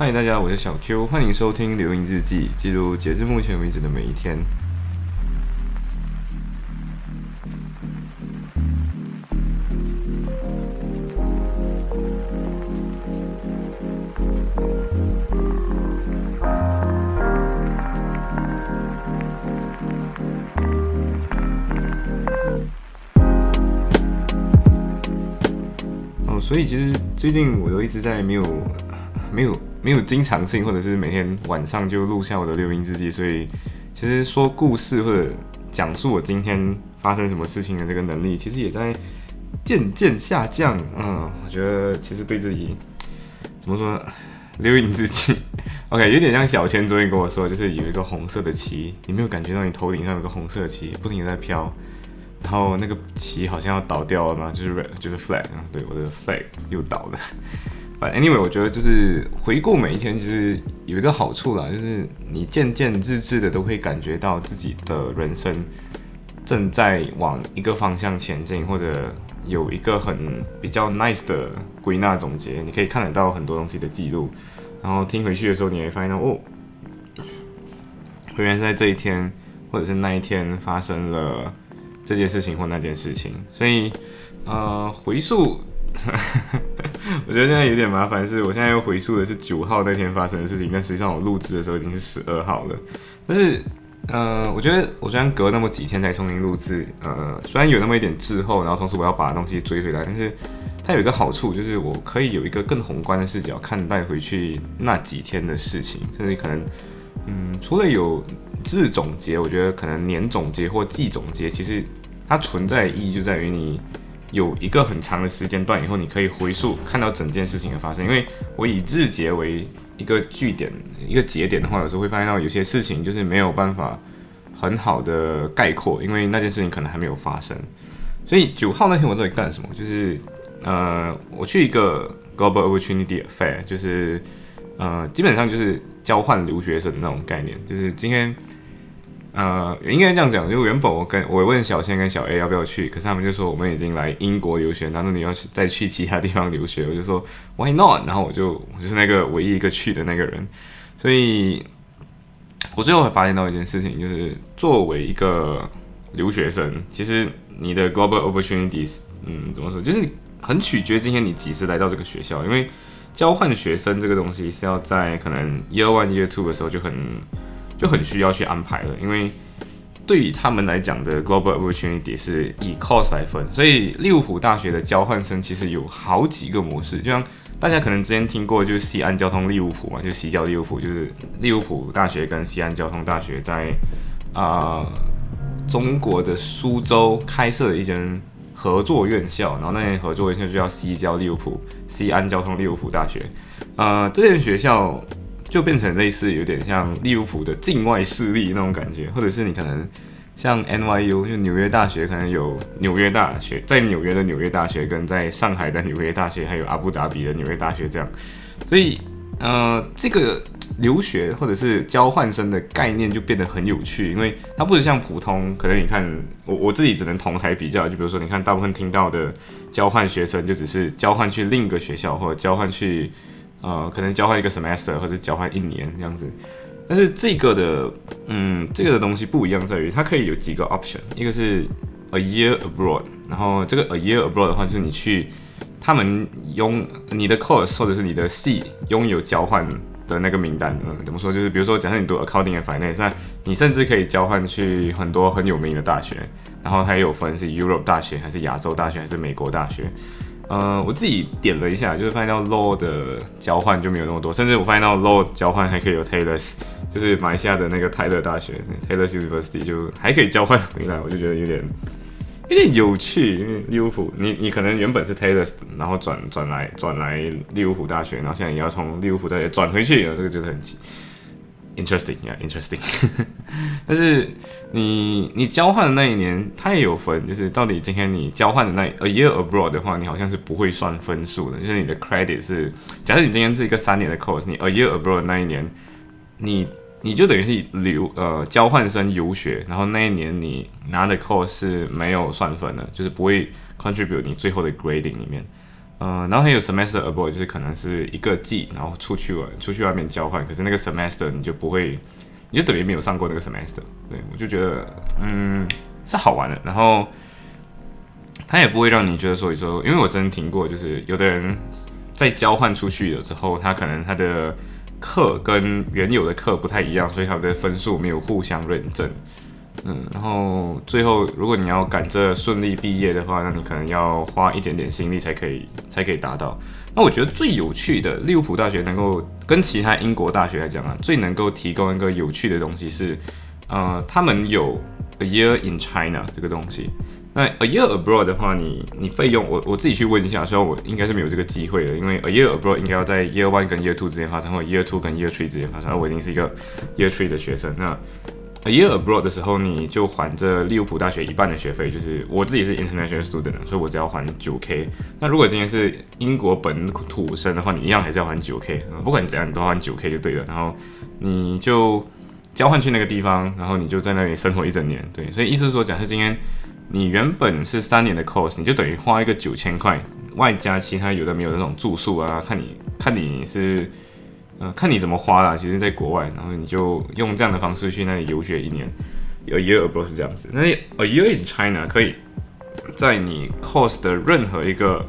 嗨，大家，我是小 Q，欢迎收听《留影日记》，记录截至目前为止的每一天。哦，所以其实最近我都一直在没有、没有、没有经常性，或者是每天晚上就录下我的留音日记。所以其实说故事或者讲述我今天发生什么事情的这个能力，其实也在渐渐下降。嗯，我觉得其实对自己怎么说呢？留影日记，OK，有点像小千昨天跟我说，就是有一个红色的旗，你没有感觉到你头顶上有个红色旗不停在飘？然后那个旗好像要倒掉了嘛，就是就是 flag，对，我的 flag 又倒了。反正 anyway，我觉得就是回顾每一天，其实有一个好处啦，就是你渐渐日志的都会感觉到自己的人生正在往一个方向前进，或者有一个很比较 nice 的归纳总结，你可以看得到很多东西的记录，然后听回去的时候，你会发现哦，原来是在这一天或者是那一天发生了。这件事情或那件事情，所以呃回溯，我觉得现在有点麻烦，是我现在又回溯的是九号那天发生的事情，但实际上我录制的时候已经是十二号了。但是呃，我觉得我虽然隔那么几天才重新录制，呃，虽然有那么一点滞后，然后同时我要把东西追回来，但是它有一个好处，就是我可以有一个更宏观的视角看待回去那几天的事情，甚至可能嗯，除了有字总结，我觉得可能年总结或季总结，其实。它存在的意义就在于你有一个很长的时间段以后，你可以回溯看到整件事情的发生。因为我以日结为一个据点、一个节点的话，有时候会发现到有些事情就是没有办法很好的概括，因为那件事情可能还没有发生。所以九号那天我到底干什么？就是呃，我去一个 Global Opportunity Fair，就是呃，基本上就是交换留学生的那种概念，就是今天。呃，应该这样讲，就原本我跟我问小千跟小 A 要不要去，可是他们就说我们已经来英国留学，难道你要去再去其他地方留学？我就说 Why not？然后我就我就是那个唯一一个去的那个人，所以我最后还发现到一件事情，就是作为一个留学生，其实你的 global opportunities，嗯，怎么说，就是很取决今天你几时来到这个学校，因为交换学生这个东西是要在可能 year one year two 的时候就很。就很需要去安排了，因为对于他们来讲的 global opportunity 是以 cost 来分，所以利物浦大学的交换生其实有好几个模式，就像大家可能之前听过，就是西安交通利物浦嘛，就西交利物浦，就是利物浦大学跟西安交通大学在啊中国的苏州开设的一间合作院校，然后那间合作院校就叫西交利物浦，西安交通利物浦大学，呃，这间学校。就变成类似有点像利物浦的境外势力那种感觉，或者是你可能像 NYU 就纽约大学，可能有纽约大学在纽约的纽约大学，跟在上海的纽约大学，还有阿布达比的纽约大学这样。所以，呃，这个留学或者是交换生的概念就变得很有趣，因为它不是像普通，可能你看我我自己只能同台比较，就比如说你看大部分听到的交换学生就只是交换去另一个学校，或者交换去。呃，可能交换一个 semester 或者交换一年这样子，但是这个的，嗯，这个的东西不一样在于它可以有几个 option，一个是 a year abroad，然后这个 a year abroad 的话就是你去他们拥你的 course 或者是你的系拥有交换的那个名单，嗯，怎么说？就是比如说假设你读 accounting and finance，那你甚至可以交换去很多很有名的大学，然后它也有分是 Europe 大学还是亚洲大学还是美国大学。呃，我自己点了一下，就是发现到 law 的交换就没有那么多，甚至我发现到 law 交换还可以有 Taylor's，就是马来西亚的那个泰勒大学 Taylor's University 就还可以交换回来，我就觉得有点有点有趣，因为利物浦，你你可能原本是 Taylor's，然后转转来转来利物浦大学，然后现在也要从利物浦大学转回去，这个就是很奇。Interesting, yeah, interesting. 但是你你交换的那一年，它也有分，就是到底今天你交换的那 a year abroad 的话，你好像是不会算分数的，就是你的 credit 是，假设你今天是一个三年的 course，你 a year abroad 那一年，你你就等于是留呃交换生游学，然后那一年你拿的 course 是没有算分的，就是不会 contribute 你最后的 grading 里面。嗯，然后还有 semester abroad，就是可能是一个季，然后出去玩，出去外面交换，可是那个 semester 你就不会，你就等于没有上过那个 semester。对我就觉得，嗯，是好玩的。然后他也不会让你觉得说，说，因为我真的听过，就是有的人在交换出去了之后，他可能他的课跟原有的课不太一样，所以他们的分数没有互相认证。嗯，然后最后，如果你要赶着顺利毕业的话，那你可能要花一点点心力才可以，才可以达到。那我觉得最有趣的，利物浦大学能够跟其他英国大学来讲啊，最能够提供一个有趣的东西是，呃，他们有 a year in China 这个东西。那 a year abroad 的话，你你费用，我我自己去问一下，虽然我应该是没有这个机会的，因为 a year abroad 应该要在 year one 跟 year two 之间发生，或者 year two 跟 year three 之间发生。而我已经是一个 year three 的学生，那。A year abroad 的时候，你就还着利物浦大学一半的学费，就是我自己是 international student，所以我只要还九 k。那如果今天是英国本土生的话，你一样还是要还九 k。不管怎样，你都还九 k 就对了。然后你就交换去那个地方，然后你就在那里生活一整年。对，所以意思是说，假设今天你原本是三年的 course，你就等于花一个九千块，外加其他有的没有那种住宿啊，看你看你是。呃，看你怎么花啦。其实，在国外，然后你就用这样的方式去那里游学一年，a year abroad 是这样子。那 a year in China 可以在你 course 的任何一个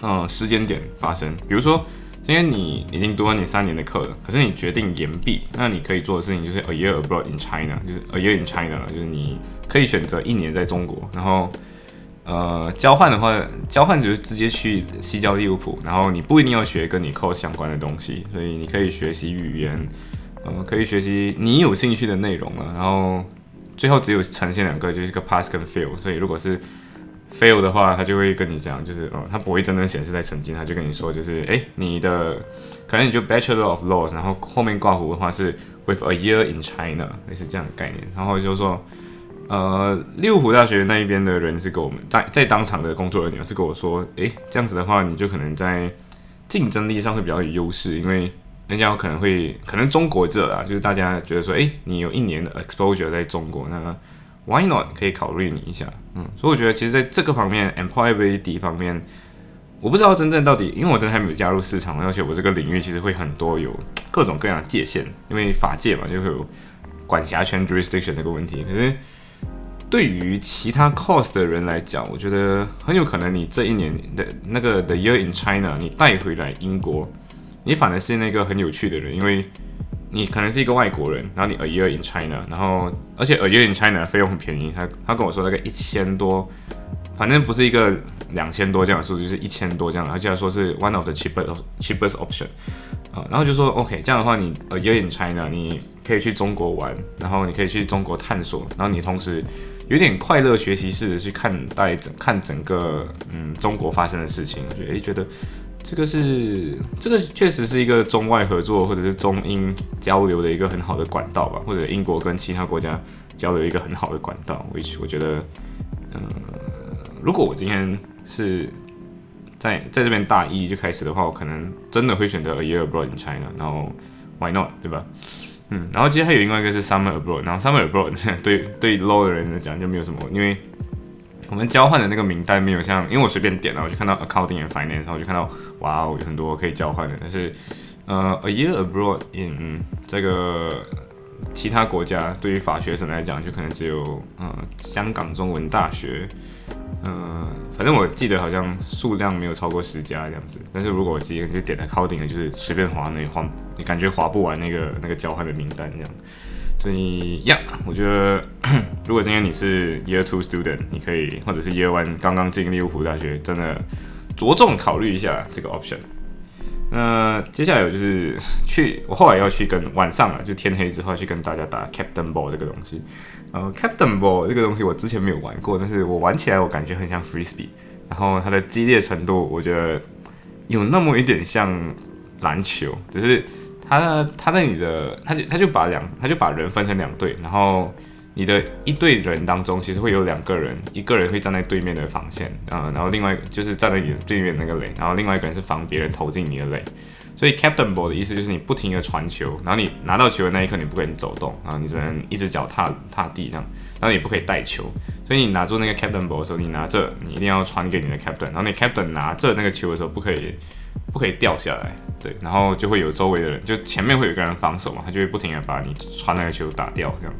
呃时间点发生。比如说，今天你已经读完你三年的课了，可是你决定延毕，那你可以做的事情就是 a year abroad in China，就是 a year in China，就是你可以选择一年在中国，然后。呃，交换的话，交换就是直接去西交利物浦，然后你不一定要学跟你考相关的东西，所以你可以学习语言，呃，可以学习你有兴趣的内容了。然后最后只有呈现两个，就是一个 pass 跟 fail。所以如果是 fail 的话，他就会跟你讲，就是呃，他不会真正显示在成绩，他就跟你说，就是哎，你的可能你就 Bachelor of Laws，然后后面挂弧的话是 with a year in China，类似这样的概念。然后就是说。呃，利物浦大学那一边的人是跟我们在在当场的工作人员是跟我说，诶，这样子的话，你就可能在竞争力上会比较有优势，因为人家可能会可能中国这啊，就是大家觉得说，诶，你有一年的 exposure 在中国，那 why not 可以考虑你一下，嗯，所以我觉得其实在这个方面 employability 方面，我不知道真正到底，因为我真的还没有加入市场，而且我这个领域其实会很多有各种各样的界限，因为法界嘛，就会有管辖权 jurisdiction 这个问题，可是。对于其他 course 的人来讲，我觉得很有可能你这一年的那个 the year in China，你带回来英国，你反而是那个很有趣的人，因为你可能是一个外国人，然后你 a year in China，然后而且 a year in China 费用很便宜，他他跟我说大概一千多，反正不是一个两千多这样的数，就是一千多这样，而且说是 one of the cheapest cheapest option 啊，然后就说 OK，这样的话你 a year in China，你可以去中国玩，然后你可以去中国探索，然后你同时。有点快乐学习式的去看待整看整个嗯中国发生的事情，我觉得诶觉得这个是这个确实是一个中外合作或者是中英交流的一个很好的管道吧，或者英国跟其他国家交流一个很好的管道。which 我觉得，嗯，如果我今天是在在这边大一就开始的话，我可能真的会选择 a year abroad in China，然后 why not 对吧？嗯，然后其实还有另外一个是 summer abroad，然后 summer abroad 对对 low 的人来讲就没有什么，因为我们交换的那个名单没有像，因为我随便点了，我就看到 accounting and finance，然后我就看到哇哦，有很多可以交换的，但是呃 a year abroad in 这个其他国家对于法学生来讲，就可能只有呃香港中文大学。嗯，反正我记得好像数量没有超过十家这样子。但是如果我直接就点了 coding 的，就是随便划那里划，你感觉划不完那个那个交换的名单这样。所以呀，我觉得 如果今天你是 year two student，你可以或者是 year one 刚刚进利物浦大学，真的着重考虑一下这个 option。那接下来我就是 去，我后来要去跟晚上了，就天黑之后去跟大家打 Captain Ball 这个东西。呃，Captain Ball 这个东西我之前没有玩过，但是我玩起来我感觉很像 Frisbee，然后它的激烈程度我觉得有那么一点像篮球，只是它它在你的，它就它就把两，它就把人分成两队，然后。你的一队人当中，其实会有两个人，一个人会站在对面的防线，啊，然后另外就是站在你对面那个垒，然后另外一个人是防别人投进你的垒，所以 captain ball 的意思就是你不停的传球，然后你拿到球的那一刻你不可以走动，然后你只能一只脚踏踏地这样，然后你不可以带球。所以你拿住那个 captain ball 的时候，你拿着你一定要传给你的 captain，然后你 captain 拿着那个球的时候不可以不可以掉下来，对，然后就会有周围的人，就前面会有一个人防守嘛，他就会不停的把你传那个球打掉这样。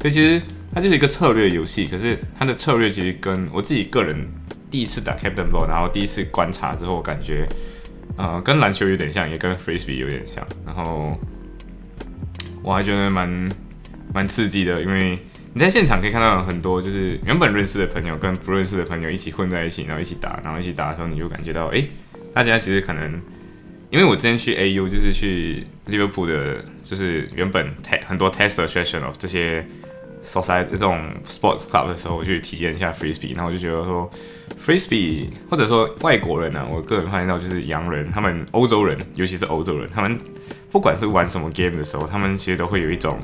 所以其实它就是一个策略游戏，可是它的策略其实跟我自己个人第一次打 captain ball，然后第一次观察之后我感觉。呃，跟篮球有点像，也跟 frisbee 有点像。然后我还觉得蛮蛮刺激的，因为你在现场可以看到很多就是原本认识的朋友跟不认识的朋友一起混在一起，然后一起打，然后一起打的时候，你就感觉到，哎，大家其实可能，因为我之前去 AU 就是去利物浦的，就是原本 t 很多 test session of 这些。所在这种 sports club 的时候，我去体验一下 frisbee，然后我就觉得说，frisbee 或者说外国人呢，我个人发现到就是洋人，他们欧洲人，尤其是欧洲人，他们不管是玩什么 game 的时候，他们其实都会有一种，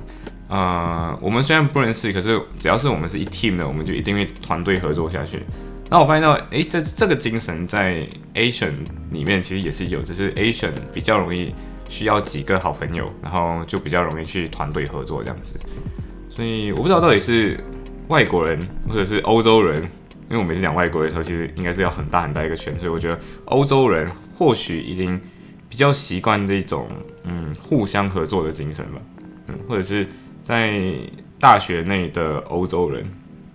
呃，我们虽然不认识，可是只要是我们是一 team 的，我们就一定会团队合作下去。那我发现到，诶，这这个精神在 Asian 里面其实也是有，只是 Asian 比较容易需要几个好朋友，然后就比较容易去团队合作这样子。所以我不知道到底是外国人或者是欧洲人，因为我每次讲外国的时候，其实应该是要很大很大一个圈，所以我觉得欧洲人或许已经比较习惯这种嗯互相合作的精神吧，嗯，或者是在大学内的欧洲人，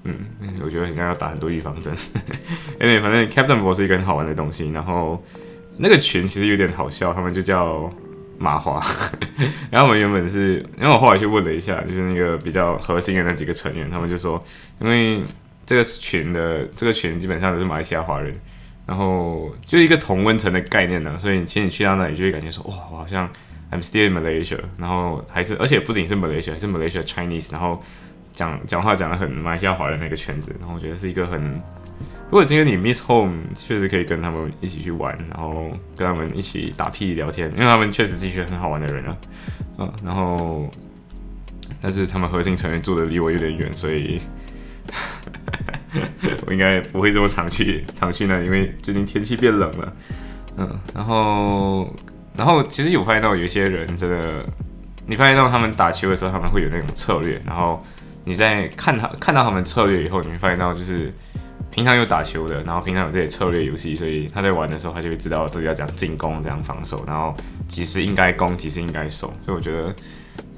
嗯，我觉得应该要打很多预防针，因为反正 Captain 博是一个很好玩的东西，然后那个群其实有点好笑，他们就叫。麻花，然后我们原本是，因为我后来去问了一下，就是那个比较核心的那几个成员，他们就说，因为这个群的这个群基本上都是马来西亚华人，然后就一个同温层的概念呢，所以其实你去到那里就会感觉说，哇，我好像 I'm still in Malaysia，然后还是而且不仅是 Malaysia，还是 Malaysia Chinese，然后讲讲话讲的很马来西亚华人那个圈子，然后我觉得是一个很。如果今天你 miss home，确实可以跟他们一起去玩，然后跟他们一起打屁聊天，因为他们确实是一群很好玩的人啊，嗯，然后，但是他们核心成员住的离我有点远，所以，我应该不会这么常去常去那，因为最近天气变冷了，嗯，然后，然后其实有发现到有些人真的，你发现到他们打球的时候，他们会有那种策略，然后你在看他看到他们策略以后，你会发现到就是。平常有打球的，然后平常有这些策略游戏，所以他在玩的时候，他就会知道自己要讲进攻，这样防守，然后其实应该攻，其实应该守。所以我觉得，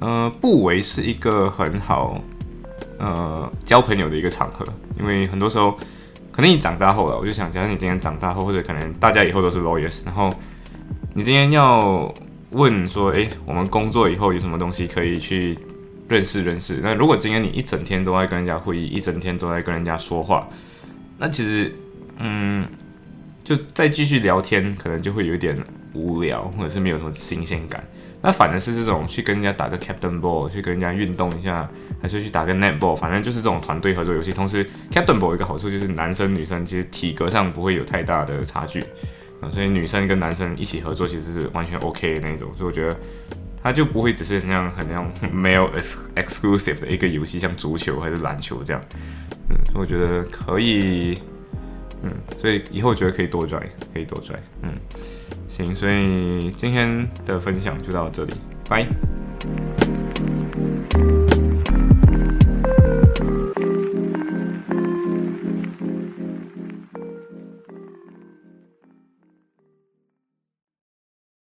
呃，不为是一个很好，呃，交朋友的一个场合。因为很多时候，可能你长大后了，我就想，假设你今天长大后，或者可能大家以后都是 lawyers，然后你今天要问说，诶，我们工作以后有什么东西可以去认识认识？那如果今天你一整天都在跟人家会议，一整天都在跟人家说话。那其实，嗯，就再继续聊天，可能就会有点无聊，或者是没有什么新鲜感。那反而是这种去跟人家打个 Captain Ball，去跟人家运动一下，还是去打个 Net Ball，反正就是这种团队合作游戏。同时，Captain Ball 一个好处就是男生女生其实体格上不会有太大的差距啊，所以女生跟男生一起合作其实是完全 OK 的那种。所以我觉得它就不会只是那样很那样 male exclusive 的一个游戏，像足球还是篮球这样。嗯，我觉得可以，嗯，所以以后觉得可以多拽，可以多拽，嗯，行，所以今天的分享就到这里，拜。